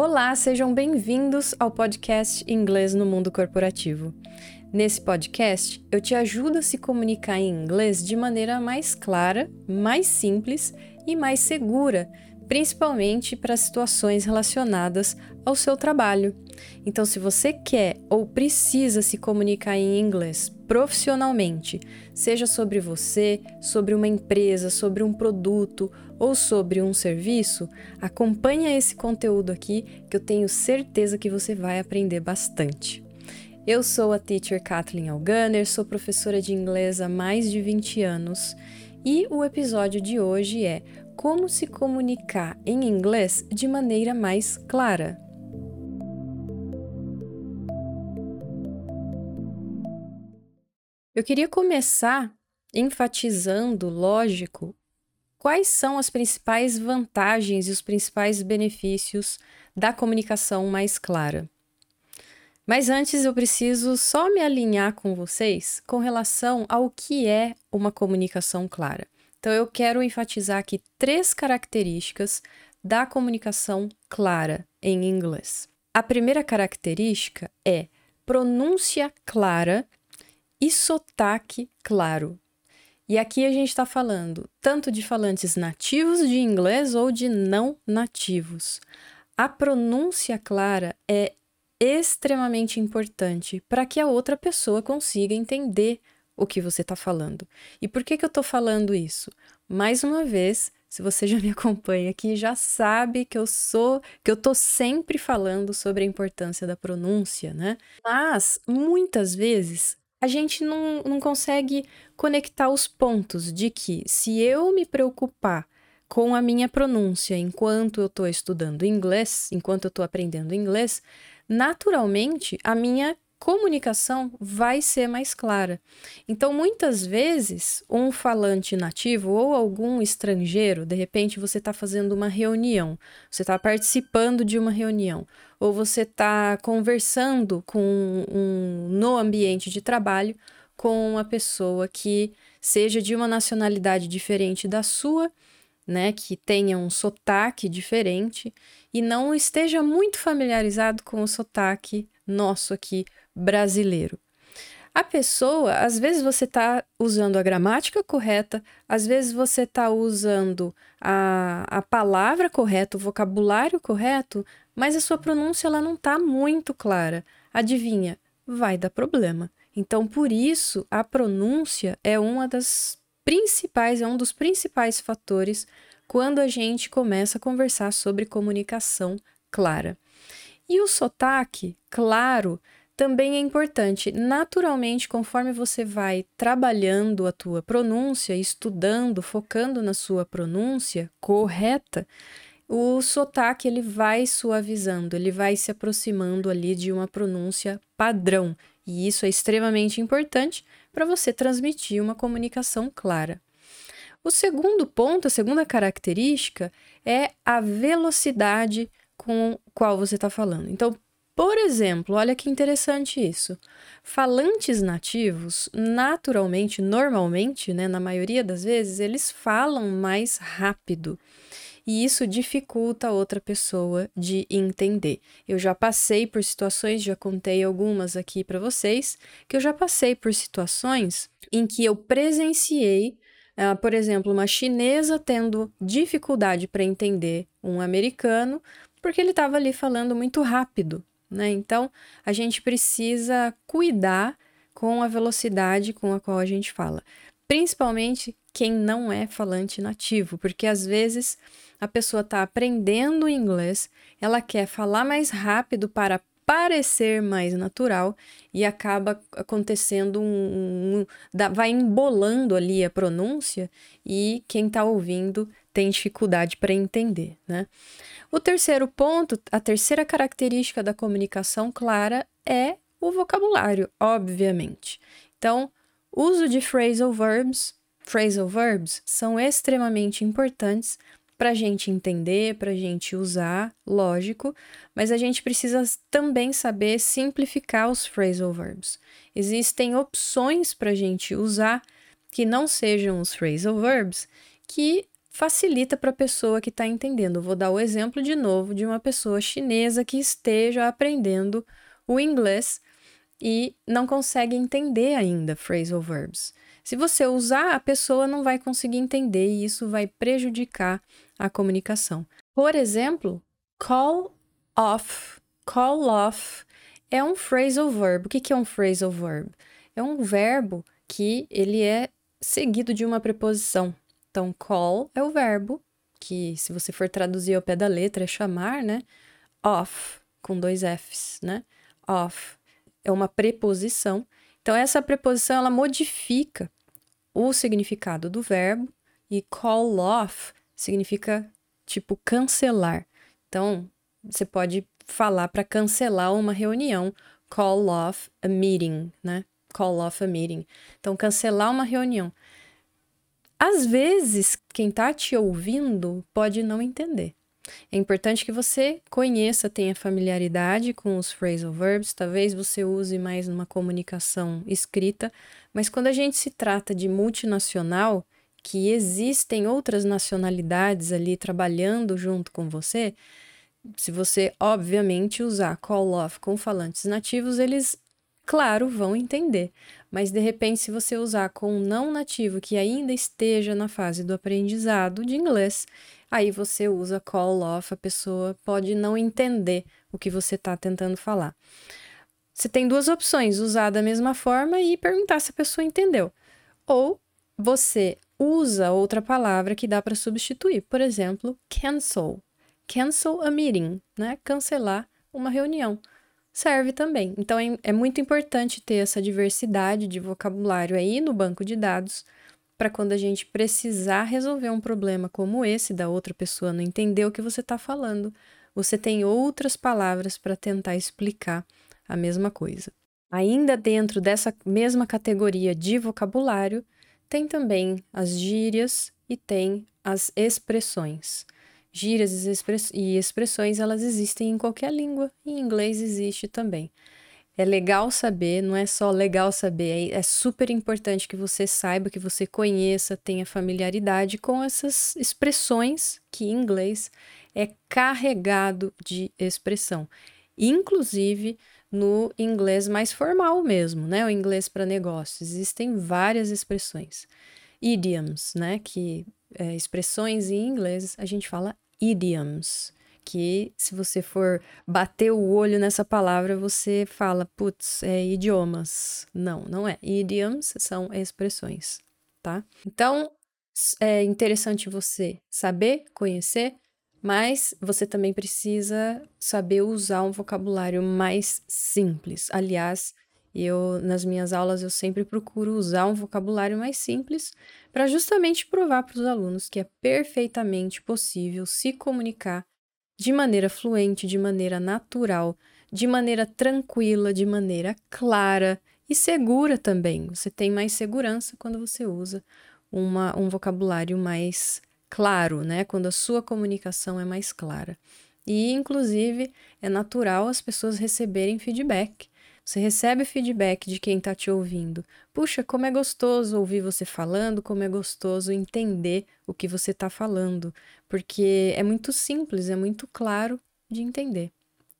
Olá, sejam bem-vindos ao podcast Inglês no Mundo Corporativo. Nesse podcast, eu te ajudo a se comunicar em inglês de maneira mais clara, mais simples e mais segura, principalmente para situações relacionadas ao seu trabalho. Então, se você quer ou precisa se comunicar em inglês profissionalmente, seja sobre você, sobre uma empresa, sobre um produto ou sobre um serviço, acompanha esse conteúdo aqui que eu tenho certeza que você vai aprender bastante. Eu sou a teacher Kathleen Alganer, sou professora de inglês há mais de 20 anos e o episódio de hoje é como se comunicar em inglês de maneira mais clara. Eu queria começar enfatizando, lógico, quais são as principais vantagens e os principais benefícios da comunicação mais clara. Mas antes eu preciso só me alinhar com vocês com relação ao que é uma comunicação clara. Então eu quero enfatizar aqui três características da comunicação clara em inglês. A primeira característica é pronúncia clara e sotaque claro. E aqui a gente está falando tanto de falantes nativos de inglês ou de não nativos. A pronúncia clara é extremamente importante para que a outra pessoa consiga entender o que você está falando. E por que, que eu estou falando isso? Mais uma vez, se você já me acompanha aqui, já sabe que eu sou, que eu tô sempre falando sobre a importância da pronúncia, né? Mas muitas vezes a gente não, não consegue conectar os pontos de que se eu me preocupar com a minha pronúncia enquanto eu estou estudando inglês, enquanto eu estou aprendendo inglês, naturalmente a minha comunicação vai ser mais clara. Então, muitas vezes, um falante nativo ou algum estrangeiro, de repente você está fazendo uma reunião, você está participando de uma reunião, ou você está conversando com um, no ambiente de trabalho com uma pessoa que seja de uma nacionalidade diferente da sua, né, que tenha um sotaque diferente e não esteja muito familiarizado com o sotaque nosso aqui brasileiro. A pessoa, às vezes você está usando a gramática correta, às vezes você está usando a, a palavra correta, o vocabulário correto, mas a sua pronúncia ela não está muito clara. Adivinha? Vai dar problema. Então, por isso, a pronúncia é uma das principais, é um dos principais fatores quando a gente começa a conversar sobre comunicação clara. E o sotaque, claro, também é importante. Naturalmente, conforme você vai trabalhando a tua pronúncia, estudando, focando na sua pronúncia correta, o sotaque ele vai suavizando, ele vai se aproximando ali de uma pronúncia padrão. E isso é extremamente importante para você transmitir uma comunicação clara. O segundo ponto, a segunda característica é a velocidade com qual você está falando. Então, por exemplo, olha que interessante isso. Falantes nativos, naturalmente, normalmente, né, na maioria das vezes, eles falam mais rápido. E isso dificulta a outra pessoa de entender. Eu já passei por situações, já contei algumas aqui para vocês, que eu já passei por situações em que eu presenciei, uh, por exemplo, uma chinesa tendo dificuldade para entender um americano, porque ele estava ali falando muito rápido né? Então, a gente precisa cuidar com a velocidade com a qual a gente fala. Principalmente quem não é falante nativo, porque às vezes a pessoa está aprendendo inglês, ela quer falar mais rápido para parecer mais natural e acaba acontecendo um, um, um vai embolando ali a pronúncia e quem está ouvindo tem dificuldade para entender, né? O terceiro ponto, a terceira característica da comunicação clara é o vocabulário, obviamente. Então, uso de phrasal verbs, phrasal verbs são extremamente importantes para a gente entender, para a gente usar, lógico, mas a gente precisa também saber simplificar os phrasal verbs. Existem opções para a gente usar que não sejam os phrasal verbs que facilita para a pessoa que está entendendo. Vou dar o exemplo de novo de uma pessoa chinesa que esteja aprendendo o inglês e não consegue entender ainda phrasal verbs. Se você usar, a pessoa não vai conseguir entender e isso vai prejudicar a comunicação. Por exemplo, call off. Call off é um phrasal verb. O que é um phrasal verb? É um verbo que ele é seguido de uma preposição. Então, call é o verbo, que se você for traduzir ao pé da letra é chamar, né? Off, com dois Fs, né? Off é uma preposição. Então, essa preposição ela modifica o significado do verbo e call off significa tipo cancelar. Então, você pode falar para cancelar uma reunião, call off a meeting, né? Call off a meeting. Então, cancelar uma reunião. Às vezes, quem está te ouvindo pode não entender. É importante que você conheça, tenha familiaridade com os phrasal verbs, talvez você use mais numa comunicação escrita, mas quando a gente se trata de multinacional, que existem outras nacionalidades ali trabalhando junto com você, se você obviamente usar call off com falantes nativos, eles claro, vão entender. Mas de repente, se você usar com um não nativo que ainda esteja na fase do aprendizado de inglês, aí você usa call off, a pessoa pode não entender o que você está tentando falar. Você tem duas opções: usar da mesma forma e perguntar se a pessoa entendeu. Ou você usa outra palavra que dá para substituir. Por exemplo, cancel. Cancel a meeting, né? Cancelar uma reunião serve também. Então é, é muito importante ter essa diversidade de vocabulário aí no banco de dados para quando a gente precisar resolver um problema como esse da outra pessoa não entender o que você está falando, você tem outras palavras para tentar explicar a mesma coisa. Ainda dentro dessa mesma categoria de vocabulário, tem também as gírias e tem as expressões. Gírias e expressões, elas existem em qualquer língua, e em inglês existe também. É legal saber, não é só legal saber, é, é super importante que você saiba, que você conheça, tenha familiaridade com essas expressões que em inglês é carregado de expressão. Inclusive no inglês mais formal mesmo, né? O inglês para negócios. Existem várias expressões. Idioms, né? Que é, expressões em inglês, a gente fala idioms, que se você for bater o olho nessa palavra, você fala, putz, é idiomas. Não, não é. Idioms são expressões, tá? Então, é interessante você saber, conhecer, mas você também precisa saber usar um vocabulário mais simples. Aliás, eu nas minhas aulas eu sempre procuro usar um vocabulário mais simples para justamente provar para os alunos que é perfeitamente possível se comunicar de maneira fluente, de maneira natural, de maneira tranquila, de maneira clara e segura também. Você tem mais segurança quando você usa uma, um vocabulário mais claro, né? Quando a sua comunicação é mais clara. E, inclusive, é natural as pessoas receberem feedback você recebe feedback de quem está te ouvindo. Puxa, como é gostoso ouvir você falando, como é gostoso entender o que você está falando, porque é muito simples, é muito claro de entender,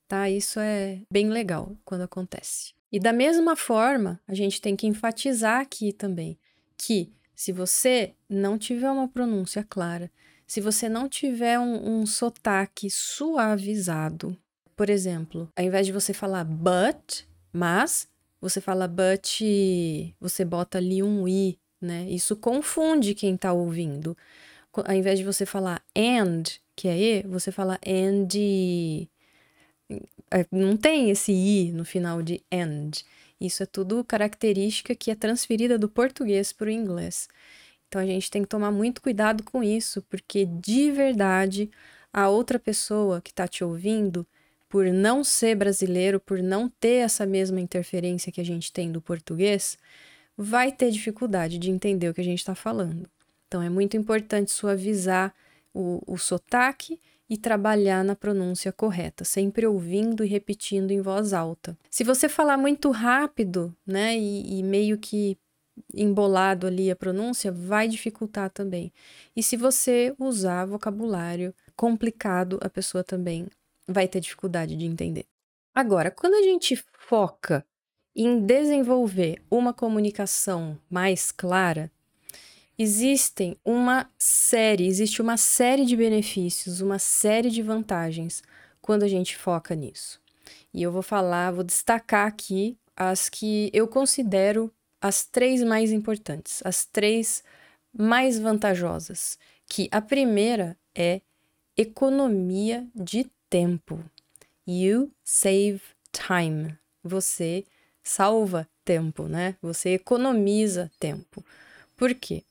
tá? Isso é bem legal quando acontece. E da mesma forma, a gente tem que enfatizar aqui também que se você não tiver uma pronúncia clara, se você não tiver um, um sotaque suavizado, por exemplo, ao invés de você falar but, mas você fala but, você bota ali um i, né? Isso confunde quem tá ouvindo. Ao invés de você falar and, que é e, você fala and. É, não tem esse i no final de and. Isso é tudo característica que é transferida do português para o inglês. Então a gente tem que tomar muito cuidado com isso, porque de verdade a outra pessoa que está te ouvindo por não ser brasileiro, por não ter essa mesma interferência que a gente tem do português, vai ter dificuldade de entender o que a gente está falando. Então é muito importante suavizar o, o sotaque e trabalhar na pronúncia correta, sempre ouvindo e repetindo em voz alta. Se você falar muito rápido, né, e, e meio que embolado ali a pronúncia, vai dificultar também. E se você usar vocabulário complicado, a pessoa também vai ter dificuldade de entender. Agora, quando a gente foca em desenvolver uma comunicação mais clara, existem uma série, existe uma série de benefícios, uma série de vantagens quando a gente foca nisso. E eu vou falar, vou destacar aqui as que eu considero as três mais importantes, as três mais vantajosas, que a primeira é economia de tempo. You save time. Você salva tempo, né? Você economiza tempo. Por quê?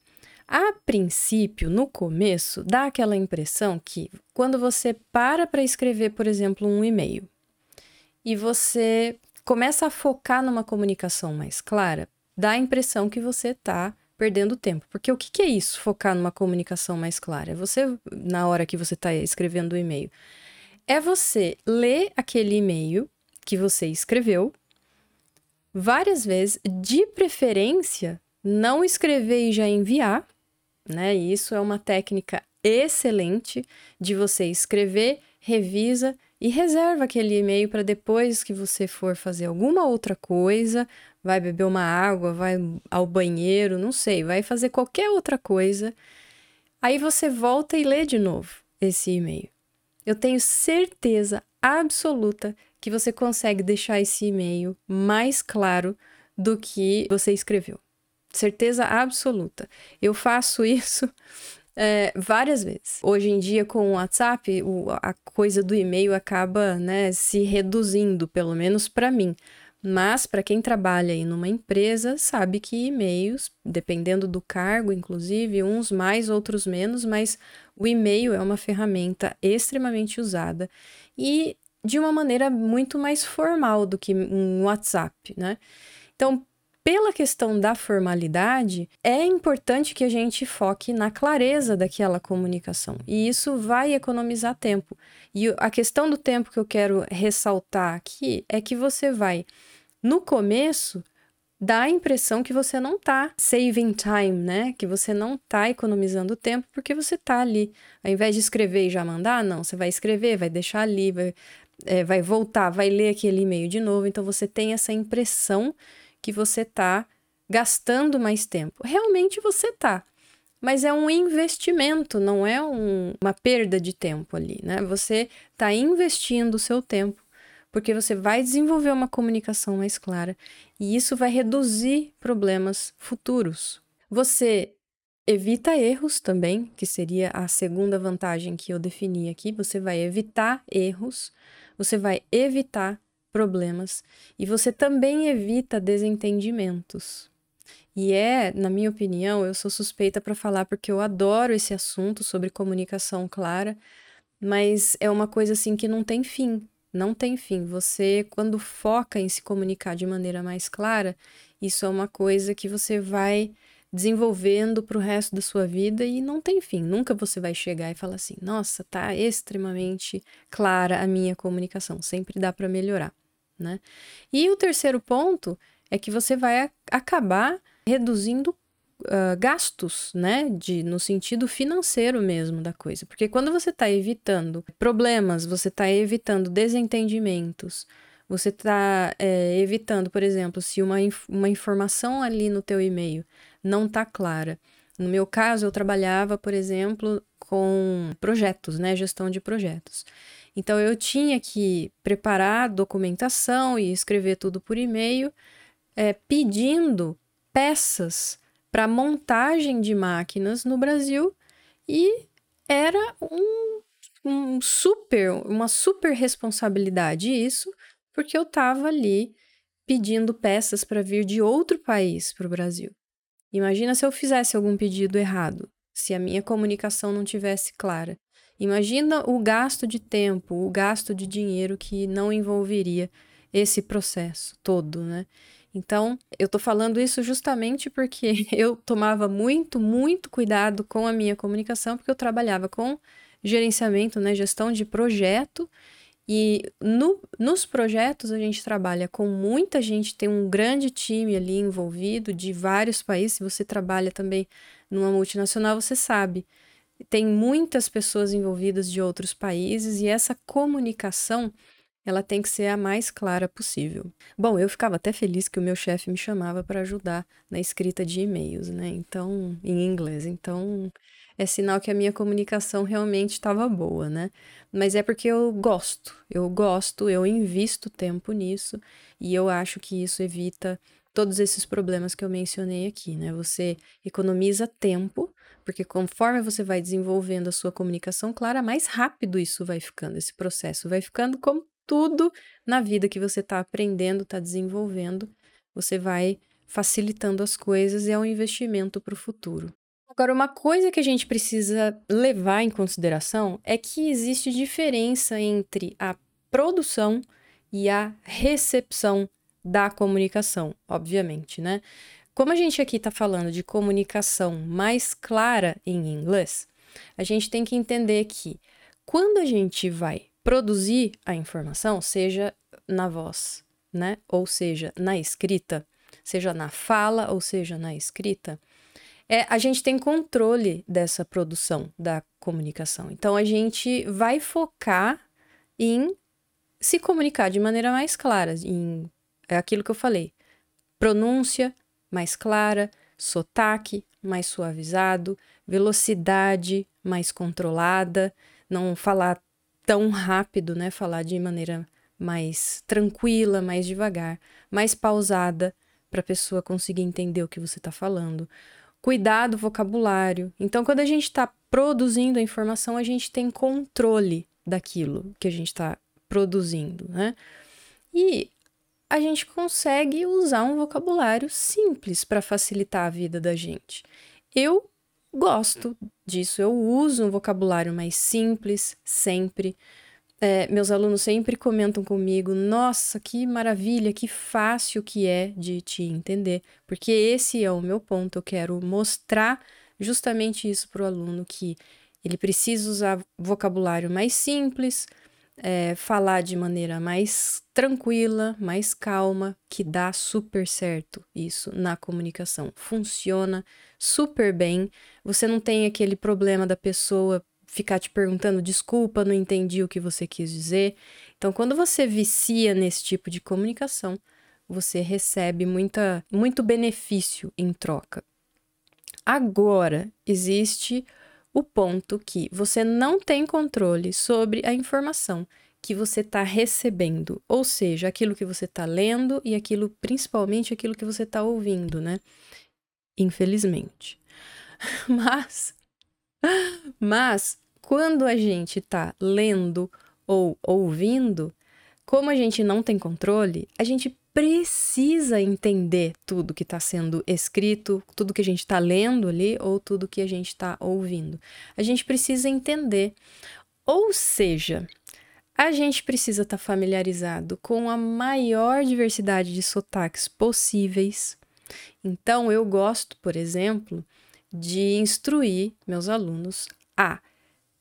A princípio, no começo, dá aquela impressão que quando você para para escrever, por exemplo, um e-mail e você começa a focar numa comunicação mais clara, dá a impressão que você está perdendo tempo. Porque o que, que, é isso, focar numa comunicação mais clara? É você, na hora que você está escrevendo o e-mail, é você ler aquele e-mail que você escreveu várias vezes, de preferência, não escrever e já enviar, né? E isso é uma técnica excelente de você escrever, revisa e reserva aquele e-mail para depois que você for fazer alguma outra coisa, vai beber uma água, vai ao banheiro, não sei, vai fazer qualquer outra coisa. Aí você volta e lê de novo esse e-mail. Eu tenho certeza absoluta que você consegue deixar esse e-mail mais claro do que você escreveu. Certeza absoluta. Eu faço isso é, várias vezes. Hoje em dia, com o WhatsApp, o, a coisa do e-mail acaba né, se reduzindo, pelo menos para mim. Mas para quem trabalha em uma empresa, sabe que e-mails, dependendo do cargo, inclusive, uns mais, outros menos, mas o e-mail é uma ferramenta extremamente usada e de uma maneira muito mais formal do que um WhatsApp, né? Então, pela questão da formalidade, é importante que a gente foque na clareza daquela comunicação. E isso vai economizar tempo. E a questão do tempo que eu quero ressaltar aqui é que você vai, no começo, dar a impressão que você não está saving time, né? Que você não está economizando tempo porque você está ali. Ao invés de escrever e já mandar, não, você vai escrever, vai deixar ali, vai, é, vai voltar, vai ler aquele e-mail de novo. Então você tem essa impressão que você está gastando mais tempo. Realmente você está, mas é um investimento, não é um, uma perda de tempo ali, né? Você está investindo o seu tempo porque você vai desenvolver uma comunicação mais clara e isso vai reduzir problemas futuros. Você evita erros também, que seria a segunda vantagem que eu defini aqui. Você vai evitar erros, você vai evitar problemas e você também evita desentendimentos. E é, na minha opinião, eu sou suspeita para falar porque eu adoro esse assunto sobre comunicação clara, mas é uma coisa assim que não tem fim. Não tem fim. Você, quando foca em se comunicar de maneira mais clara, isso é uma coisa que você vai desenvolvendo para o resto da sua vida e não tem fim. Nunca você vai chegar e falar assim: nossa, tá extremamente clara a minha comunicação. Sempre dá para melhorar né? E o terceiro ponto é que você vai acabar reduzindo uh, gastos, né? De, no sentido financeiro mesmo da coisa. Porque quando você está evitando problemas, você está evitando desentendimentos, você está é, evitando, por exemplo, se uma, uma informação ali no teu e-mail não está clara. No meu caso, eu trabalhava, por exemplo, com projetos, né? Gestão de projetos. Então eu tinha que preparar documentação e escrever tudo por e-mail, é, pedindo peças para montagem de máquinas no Brasil e era um, um super, uma super responsabilidade isso, porque eu estava ali pedindo peças para vir de outro país para o Brasil. Imagina se eu fizesse algum pedido errado, se a minha comunicação não tivesse clara. Imagina o gasto de tempo, o gasto de dinheiro que não envolveria esse processo todo, né? Então, eu tô falando isso justamente porque eu tomava muito, muito cuidado com a minha comunicação, porque eu trabalhava com gerenciamento, né, gestão de projeto, E no, nos projetos a gente trabalha com muita gente, tem um grande time ali envolvido de vários países. Se você trabalha também numa multinacional, você sabe. Tem muitas pessoas envolvidas de outros países e essa comunicação ela tem que ser a mais clara possível. Bom, eu ficava até feliz que o meu chefe me chamava para ajudar na escrita de e-mails, né? Então, em inglês. Então, é sinal que a minha comunicação realmente estava boa, né? Mas é porque eu gosto, eu gosto, eu invisto tempo nisso e eu acho que isso evita todos esses problemas que eu mencionei aqui, né? Você economiza tempo, porque conforme você vai desenvolvendo a sua comunicação clara, mais rápido isso vai ficando, esse processo vai ficando como tudo na vida que você está aprendendo, está desenvolvendo, você vai facilitando as coisas e é um investimento para o futuro. Agora, uma coisa que a gente precisa levar em consideração é que existe diferença entre a produção e a recepção da comunicação, obviamente, né? Como a gente aqui está falando de comunicação mais clara em inglês, a gente tem que entender que quando a gente vai produzir a informação, seja na voz, né? Ou seja, na escrita, seja na fala, ou seja na escrita, é, a gente tem controle dessa produção da comunicação. Então a gente vai focar em se comunicar de maneira mais clara, em é aquilo que eu falei, pronúncia mais clara, sotaque mais suavizado, velocidade mais controlada, não falar tão rápido, né? Falar de maneira mais tranquila, mais devagar, mais pausada, para a pessoa conseguir entender o que você está falando. Cuidar do vocabulário. Então, quando a gente está produzindo a informação, a gente tem controle daquilo que a gente está produzindo, né? E a gente consegue usar um vocabulário simples para facilitar a vida da gente. Eu gosto disso. Eu uso um vocabulário mais simples sempre. É, meus alunos sempre comentam comigo: nossa, que maravilha, que fácil que é de te entender, porque esse é o meu ponto. Eu quero mostrar justamente isso para o aluno: que ele precisa usar vocabulário mais simples, é, falar de maneira mais tranquila, mais calma, que dá super certo isso na comunicação. Funciona super bem. Você não tem aquele problema da pessoa ficar te perguntando desculpa, não entendi o que você quis dizer. Então, quando você vicia nesse tipo de comunicação, você recebe muita, muito benefício em troca. Agora, existe o ponto que você não tem controle sobre a informação que você está recebendo, ou seja, aquilo que você está lendo e aquilo, principalmente aquilo que você está ouvindo, né? Infelizmente. Mas, mas quando a gente está lendo ou ouvindo, como a gente não tem controle, a gente precisa entender tudo que está sendo escrito, tudo que a gente está lendo ali ou tudo que a gente está ouvindo. A gente precisa entender. Ou seja, a gente precisa estar tá familiarizado com a maior diversidade de sotaques possíveis. Então, eu gosto, por exemplo, de instruir meus alunos a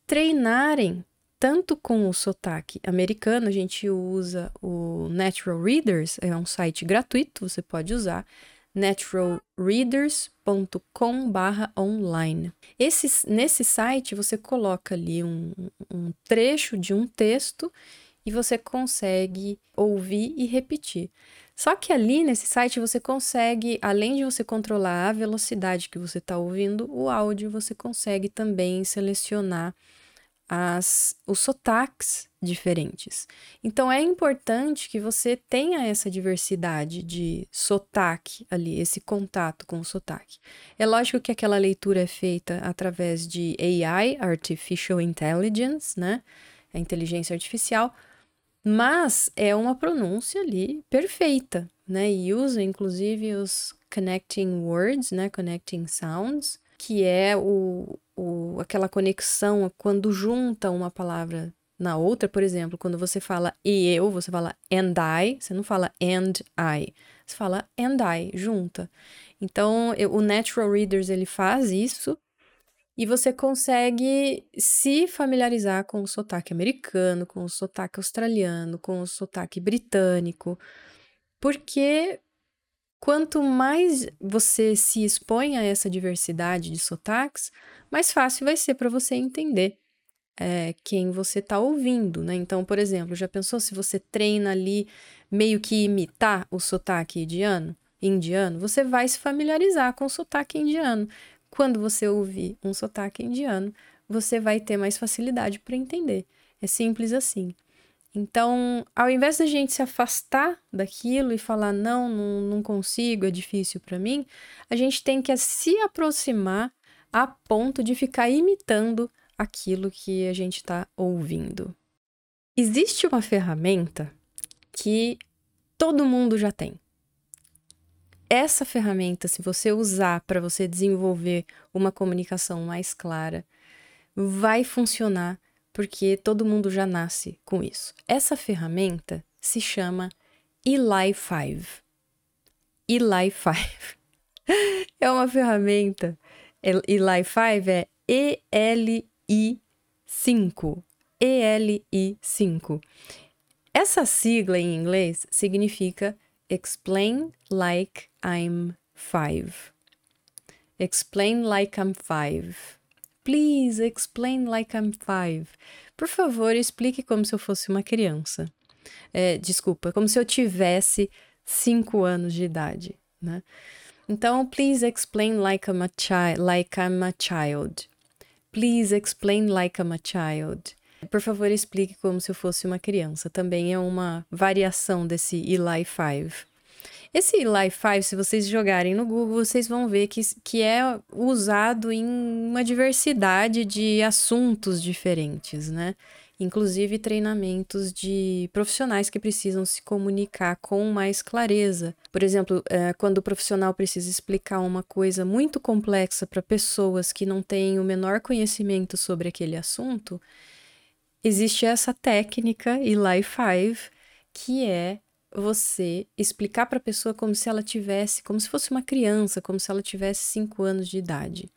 treinarem tanto com o sotaque americano, a gente usa o Natural Readers, é um site gratuito, você pode usar naturalreaders.com/online. Esse, nesse site você coloca ali um, um trecho de um texto e você consegue ouvir e repetir. Só que ali nesse site você consegue, além de você controlar a velocidade que você está ouvindo o áudio, você consegue também selecionar as, os sotaques diferentes. Então é importante que você tenha essa diversidade de sotaque ali, esse contato com o sotaque. É lógico que aquela leitura é feita através de AI, Artificial Intelligence, né? A inteligência artificial, mas é uma pronúncia ali perfeita, né? E usa inclusive os connecting words, né? Connecting sounds, que é o, o, aquela conexão quando junta uma palavra na outra, por exemplo, quando você fala e eu, você fala and I, você não fala and I, você fala and I, junta. Então, eu, o Natural Readers, ele faz isso e você consegue se familiarizar com o sotaque americano, com o sotaque australiano, com o sotaque britânico, porque quanto mais você se expõe a essa diversidade de sotaques, mais fácil vai ser para você entender é, quem você está ouvindo, né? Então, por exemplo, já pensou se você treina ali meio que imitar o sotaque indiano? indiano, você vai se familiarizar com o sotaque indiano. Quando você ouvir um sotaque indiano, você vai ter mais facilidade para entender. É simples assim. Então, ao invés da gente se afastar daquilo e falar, não, não, não consigo, é difícil para mim, a gente tem que se aproximar a ponto de ficar imitando aquilo que a gente está ouvindo. Existe uma ferramenta que todo mundo já tem essa ferramenta, se você usar para você desenvolver uma comunicação mais clara, vai funcionar porque todo mundo já nasce com isso. Essa ferramenta se chama Eli 5. Eli 5 é uma ferramenta. Eli 5 é ELI 5. ELI 5. Essa sigla em inglês significa Explain like I'm five. Explain like I'm five. Please explain like I'm five. Por favor, explique como se eu fosse uma criança. É, desculpa, como se eu tivesse cinco anos de idade, né? Então, please explain like I'm a child, like I'm a child. Please explain like I'm a child. Por favor, explique como se eu fosse uma criança. Também é uma variação desse Eli 5. Esse Eli 5, se vocês jogarem no Google, vocês vão ver que, que é usado em uma diversidade de assuntos diferentes, né? Inclusive treinamentos de profissionais que precisam se comunicar com mais clareza. Por exemplo, é, quando o profissional precisa explicar uma coisa muito complexa para pessoas que não têm o menor conhecimento sobre aquele assunto, existe essa técnica Eli 5, que é você explicar para a pessoa como se ela tivesse, como se fosse uma criança, como se ela tivesse cinco anos de idade.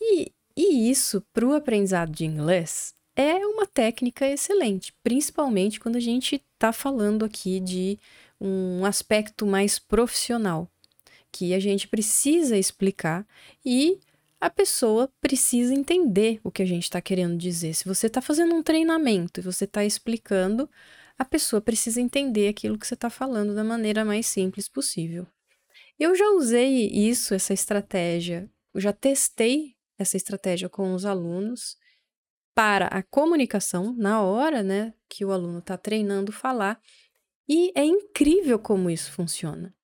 E, e isso, para o aprendizado de inglês, é uma técnica excelente, principalmente quando a gente está falando aqui de um aspecto mais profissional, que a gente precisa explicar e a pessoa precisa entender o que a gente está querendo dizer. Se você está fazendo um treinamento e você está explicando, a pessoa precisa entender aquilo que você está falando da maneira mais simples possível. Eu já usei isso, essa estratégia, eu já testei essa estratégia com os alunos para a comunicação na hora, né, que o aluno está treinando falar, e é incrível como isso funciona.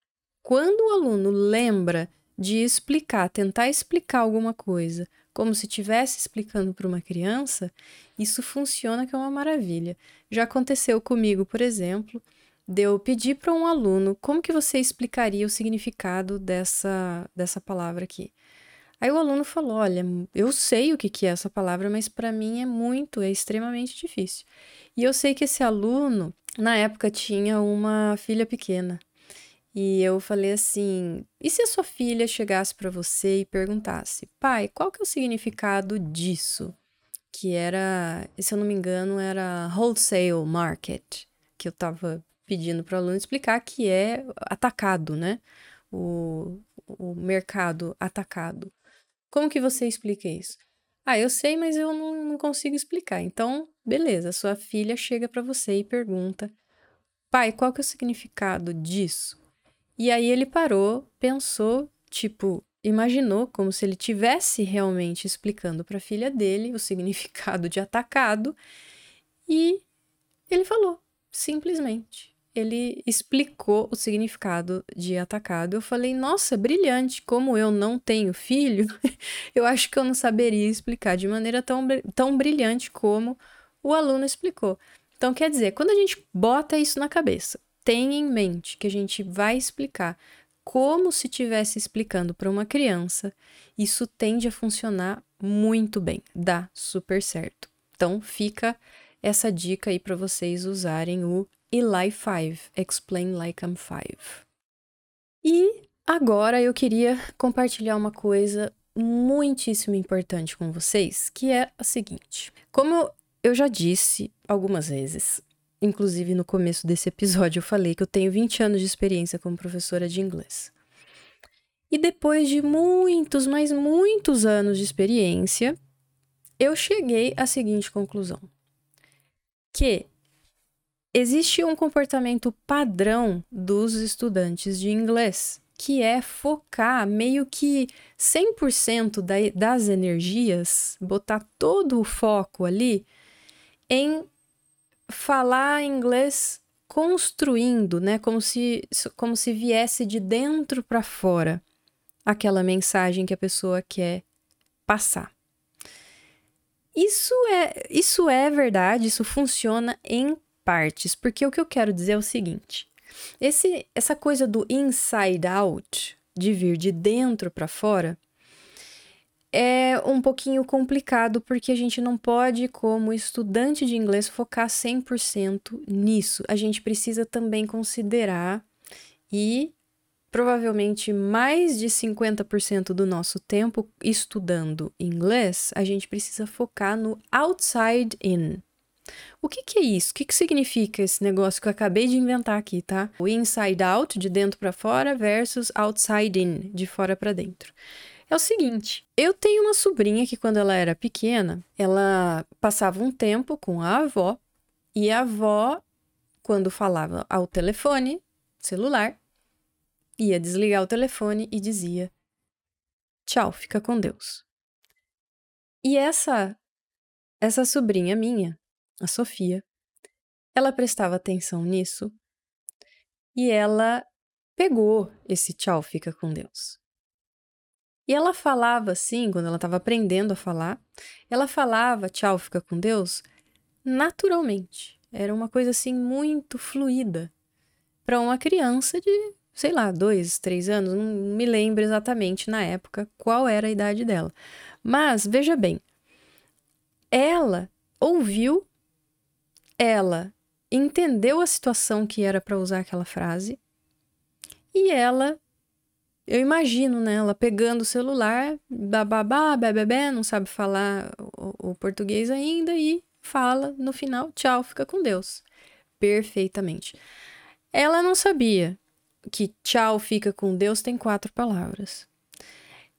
Quando o aluno lembra de explicar, tentar explicar alguma coisa, como se estivesse explicando para uma criança, isso funciona que é uma maravilha. Já aconteceu comigo, por exemplo, de eu pedir para um aluno como que você explicaria o significado dessa, dessa palavra aqui. Aí o aluno falou: Olha, eu sei o que, que é essa palavra, mas para mim é muito, é extremamente difícil. E eu sei que esse aluno, na época, tinha uma filha pequena. E eu falei assim: e se a sua filha chegasse para você e perguntasse, pai, qual que é o significado disso? Que era, se eu não me engano, era wholesale market, que eu estava pedindo para o aluno explicar que é atacado, né? O, o mercado atacado. Como que você explica isso? Ah, eu sei, mas eu não, não consigo explicar. Então, beleza, sua filha chega para você e pergunta: pai, qual que é o significado disso? E aí ele parou, pensou, tipo, imaginou como se ele tivesse realmente explicando para a filha dele o significado de atacado e ele falou, simplesmente. Ele explicou o significado de atacado. Eu falei, nossa, brilhante. Como eu não tenho filho, eu acho que eu não saberia explicar de maneira tão, tão brilhante como o aluno explicou. Então, quer dizer, quando a gente bota isso na cabeça, tenha em mente que a gente vai explicar como se estivesse explicando para uma criança, isso tende a funcionar muito bem, dá super certo. Então fica essa dica aí para vocês usarem o Eli 5, Explain Like I'm 5. E agora eu queria compartilhar uma coisa muitíssimo importante com vocês, que é a seguinte. Como eu já disse algumas vezes, inclusive no começo desse episódio eu falei que eu tenho 20 anos de experiência como professora de inglês. E depois de muitos, mas muitos anos de experiência, eu cheguei à seguinte conclusão: que existe um comportamento padrão dos estudantes de inglês, que é focar meio que 100% da, das energias, botar todo o foco ali em falar inglês construindo, né, como se como se viesse de dentro para fora aquela mensagem que a pessoa quer passar. Isso é, isso é verdade, isso funciona em partes, porque o que eu quero dizer é o seguinte: esse, essa coisa do inside out, de vir de dentro para fora, é um pouquinho complicado porque a gente não pode, como estudante de inglês, focar 100% nisso. A gente precisa também considerar e provavelmente mais de 50% do nosso tempo estudando inglês, a gente precisa focar no outside in. O que, que é isso? O que, que significa esse negócio que eu acabei de inventar aqui, tá? O inside out, de dentro para fora, versus outside in, de fora para dentro. É o seguinte, eu tenho uma sobrinha que quando ela era pequena, ela passava um tempo com a avó e a avó, quando falava ao telefone celular, ia desligar o telefone e dizia: Tchau, fica com Deus. E essa essa sobrinha minha, a Sofia, ela prestava atenção nisso e ela pegou esse tchau, fica com Deus. E ela falava assim, quando ela estava aprendendo a falar, ela falava tchau, fica com Deus naturalmente. Era uma coisa assim muito fluida para uma criança de sei lá, dois, três anos, não me lembro exatamente na época qual era a idade dela. Mas veja bem, ela ouviu, ela entendeu a situação que era para usar aquela frase e ela, eu imagino, né, ela pegando o celular, bababá, bebê, não sabe falar o, o português ainda e fala no final, tchau, fica com Deus. Perfeitamente. Ela não sabia que tchau fica com Deus tem quatro palavras.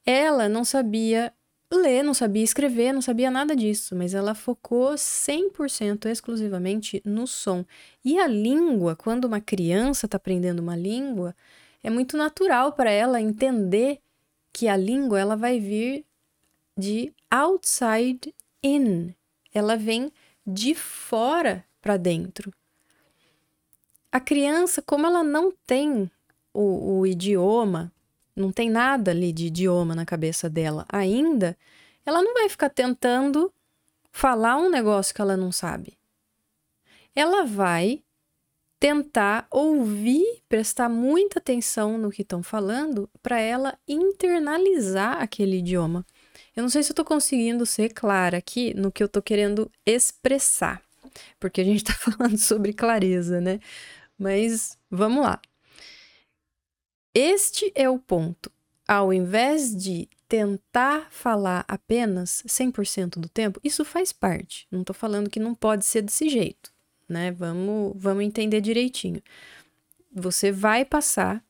Ela não sabia ler, não sabia escrever, não sabia nada disso, mas ela focou 100% exclusivamente no som. E a língua, quando uma criança está aprendendo uma língua, é muito natural para ela entender que a língua ela vai vir de outside in. Ela vem de fora para dentro. A criança, como ela não tem o, o idioma, não tem nada ali de idioma na cabeça dela ainda, ela não vai ficar tentando falar um negócio que ela não sabe. Ela vai tentar ouvir, prestar muita atenção no que estão falando para ela internalizar aquele idioma. Eu não sei se eu estou conseguindo ser clara aqui no que eu estou querendo expressar, porque a gente está falando sobre clareza, né? Mas vamos lá. Este é o ponto. Ao invés de tentar falar apenas 100% do tempo, isso faz parte. Não estou falando que não pode ser desse jeito, né? Vamos, vamos entender direitinho. Você vai passar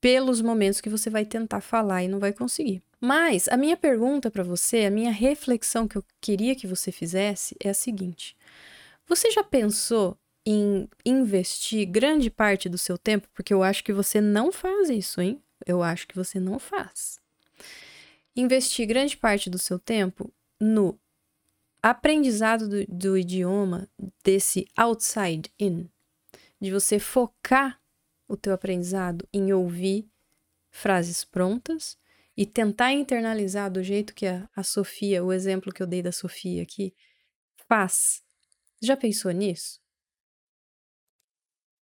pelos momentos que você vai tentar falar e não vai conseguir. Mas a minha pergunta para você, a minha reflexão que eu queria que você fizesse é a seguinte: você já pensou em investir grande parte do seu tempo, porque eu acho que você não faz isso, hein? Eu acho que você não faz. Investir grande parte do seu tempo no aprendizado do, do idioma desse outside in, de você focar o teu aprendizado em ouvir frases prontas e tentar internalizar do jeito que a, a Sofia, o exemplo que eu dei da Sofia aqui, faz. Já pensou nisso?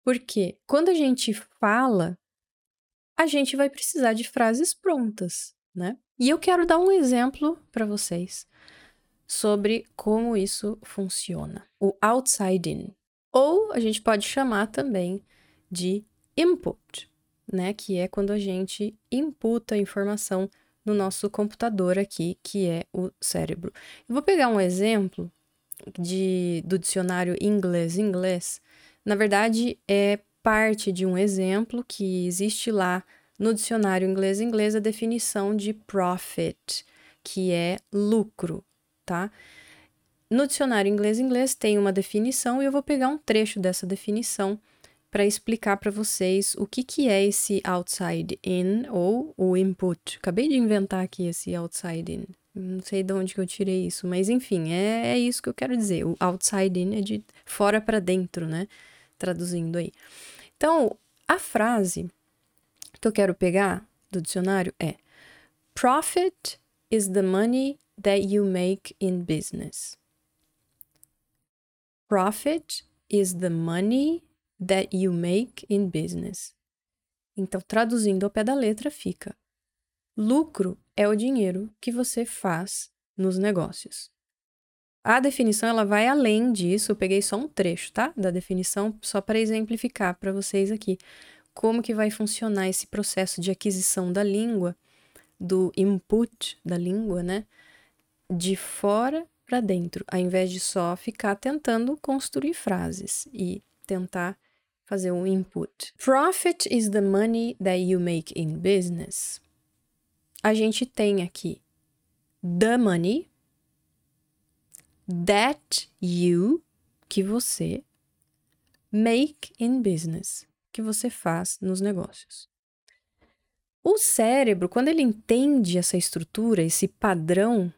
Porque quando a gente fala, a gente vai precisar de frases prontas, né? E eu quero dar um exemplo para vocês sobre como isso funciona. O outside in. Ou a gente pode chamar também de input, né? Que é quando a gente imputa informação no nosso computador aqui, que é o cérebro. Eu vou pegar um exemplo de, do dicionário inglês-inglês. Na verdade, é parte de um exemplo que existe lá no dicionário inglês-inglês a definição de profit, que é lucro, tá? No dicionário inglês-inglês tem uma definição e eu vou pegar um trecho dessa definição para explicar para vocês o que, que é esse outside in ou o input. Acabei de inventar aqui esse outside in. Não sei de onde que eu tirei isso, mas enfim, é, é isso que eu quero dizer. O outside in é de fora para dentro, né? Traduzindo aí. Então, a frase que eu quero pegar do dicionário é: Profit is the money that you make in business. Profit is the money that you make in business. Então, traduzindo ao pé da letra, fica: lucro é o dinheiro que você faz nos negócios. A definição ela vai além disso, eu peguei só um trecho, tá? Da definição só para exemplificar para vocês aqui como que vai funcionar esse processo de aquisição da língua, do input da língua, né? De fora para dentro, ao invés de só ficar tentando construir frases e tentar fazer um input. Profit is the money that you make in business. A gente tem aqui the money, that you, que você, make in business, que você faz nos negócios. O cérebro, quando ele entende essa estrutura, esse padrão,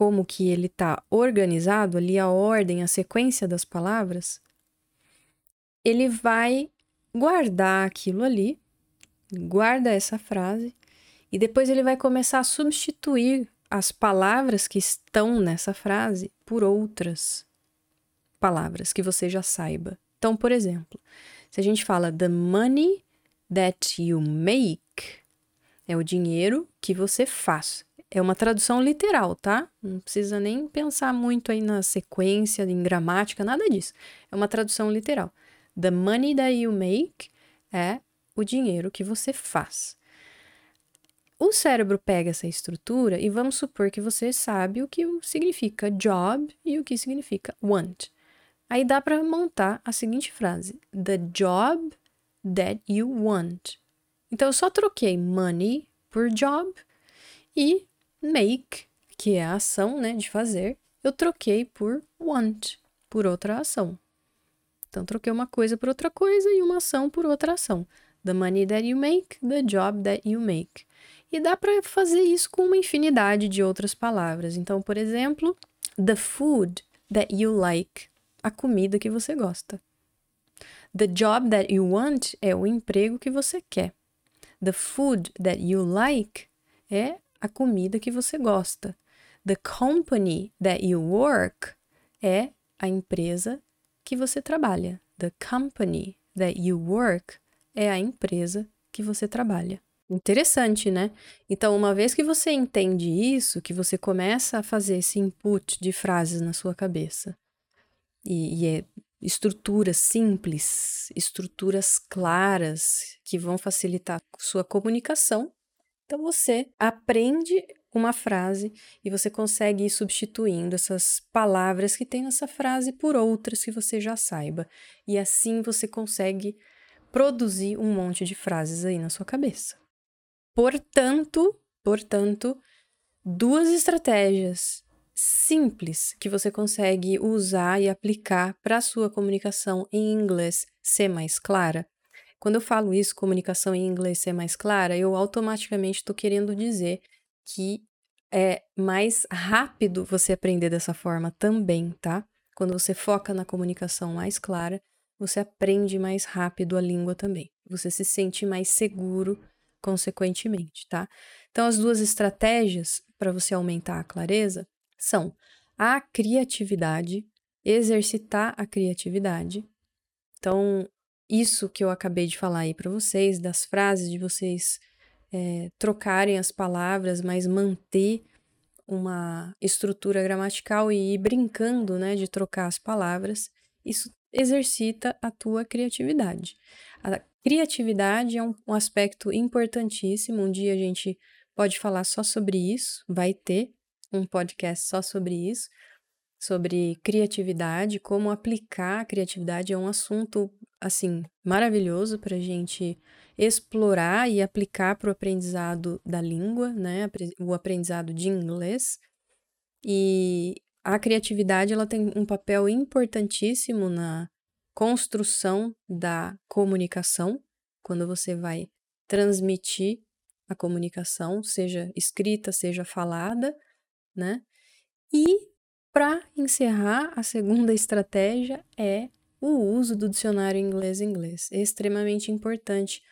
como que ele está organizado ali, a ordem, a sequência das palavras, ele vai guardar aquilo ali, guarda essa frase, e depois ele vai começar a substituir as palavras que estão nessa frase por outras palavras que você já saiba. Então, por exemplo, se a gente fala the money that you make, é o dinheiro que você faz. É uma tradução literal, tá? Não precisa nem pensar muito aí na sequência, em gramática, nada disso. É uma tradução literal. The money that you make é o dinheiro que você faz. O cérebro pega essa estrutura e vamos supor que você sabe o que significa job e o que significa want. Aí dá para montar a seguinte frase: The job that you want. Então eu só troquei money por job e make, que é a ação, né, de fazer, eu troquei por want, por outra ação. Então troquei uma coisa por outra coisa e uma ação por outra ação. The money that you make, the job that you make. E dá para fazer isso com uma infinidade de outras palavras. Então, por exemplo, the food that you like, a comida que você gosta. The job that you want é o emprego que você quer. The food that you like é a comida que você gosta. The company that you work é a empresa que você trabalha. The company that you work é a empresa que você trabalha. Interessante, né? Então, uma vez que você entende isso, que você começa a fazer esse input de frases na sua cabeça, e, e é estruturas simples, estruturas claras que vão facilitar sua comunicação, então você aprende uma frase e você consegue ir substituindo essas palavras que tem nessa frase por outras que você já saiba. E assim você consegue produzir um monte de frases aí na sua cabeça. Portanto, portanto, duas estratégias simples que você consegue usar e aplicar para a sua comunicação em inglês ser mais clara. Quando eu falo isso, comunicação em inglês ser mais clara, eu automaticamente estou querendo dizer que é mais rápido você aprender dessa forma também, tá? Quando você foca na comunicação mais clara, você aprende mais rápido a língua também. Você se sente mais seguro consequentemente, tá? Então, as duas estratégias para você aumentar a clareza são a criatividade, exercitar a criatividade. Então, isso que eu acabei de falar aí para vocês, das frases, de vocês é, trocarem as palavras, mas manter uma estrutura gramatical e ir brincando, né, de trocar as palavras, isso exercita a tua criatividade. A criatividade é um, um aspecto importantíssimo. Um dia a gente pode falar só sobre isso, vai ter um podcast só sobre isso, sobre criatividade, como aplicar a criatividade é um assunto assim maravilhoso para a gente explorar e aplicar para o aprendizado da língua, né? O aprendizado de inglês. E a criatividade ela tem um papel importantíssimo na construção da comunicação, quando você vai transmitir a comunicação, seja escrita, seja falada, né? E para encerrar, a segunda estratégia é o uso do dicionário inglês-inglês. É extremamente importante.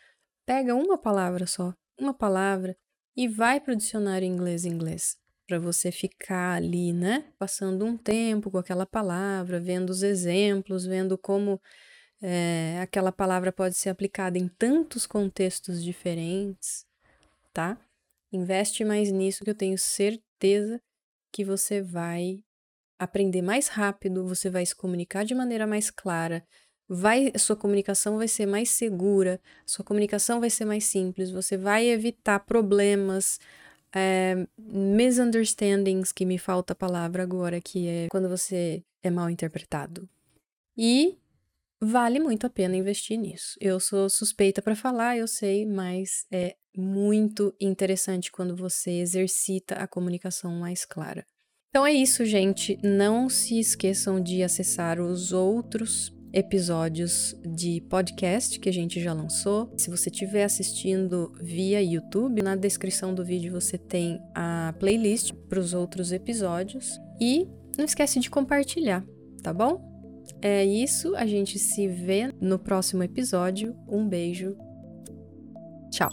Pega uma palavra só, uma palavra, e vai para o dicionário inglês-inglês para você ficar ali, né? Passando um tempo com aquela palavra, vendo os exemplos, vendo como é, aquela palavra pode ser aplicada em tantos contextos diferentes, tá? Investe mais nisso que eu tenho certeza que você vai aprender mais rápido, você vai se comunicar de maneira mais clara, vai, sua comunicação vai ser mais segura, sua comunicação vai ser mais simples, você vai evitar problemas, é, misunderstandings, que me falta a palavra agora, que é quando você é mal interpretado. E vale muito a pena investir nisso. Eu sou suspeita para falar, eu sei, mas é muito interessante quando você exercita a comunicação mais clara. Então é isso, gente. Não se esqueçam de acessar os outros episódios de podcast que a gente já lançou. Se você estiver assistindo via YouTube, na descrição do vídeo você tem a playlist para os outros episódios. E não esquece de compartilhar, tá bom? É isso, a gente se vê no próximo episódio. Um beijo. Tchau.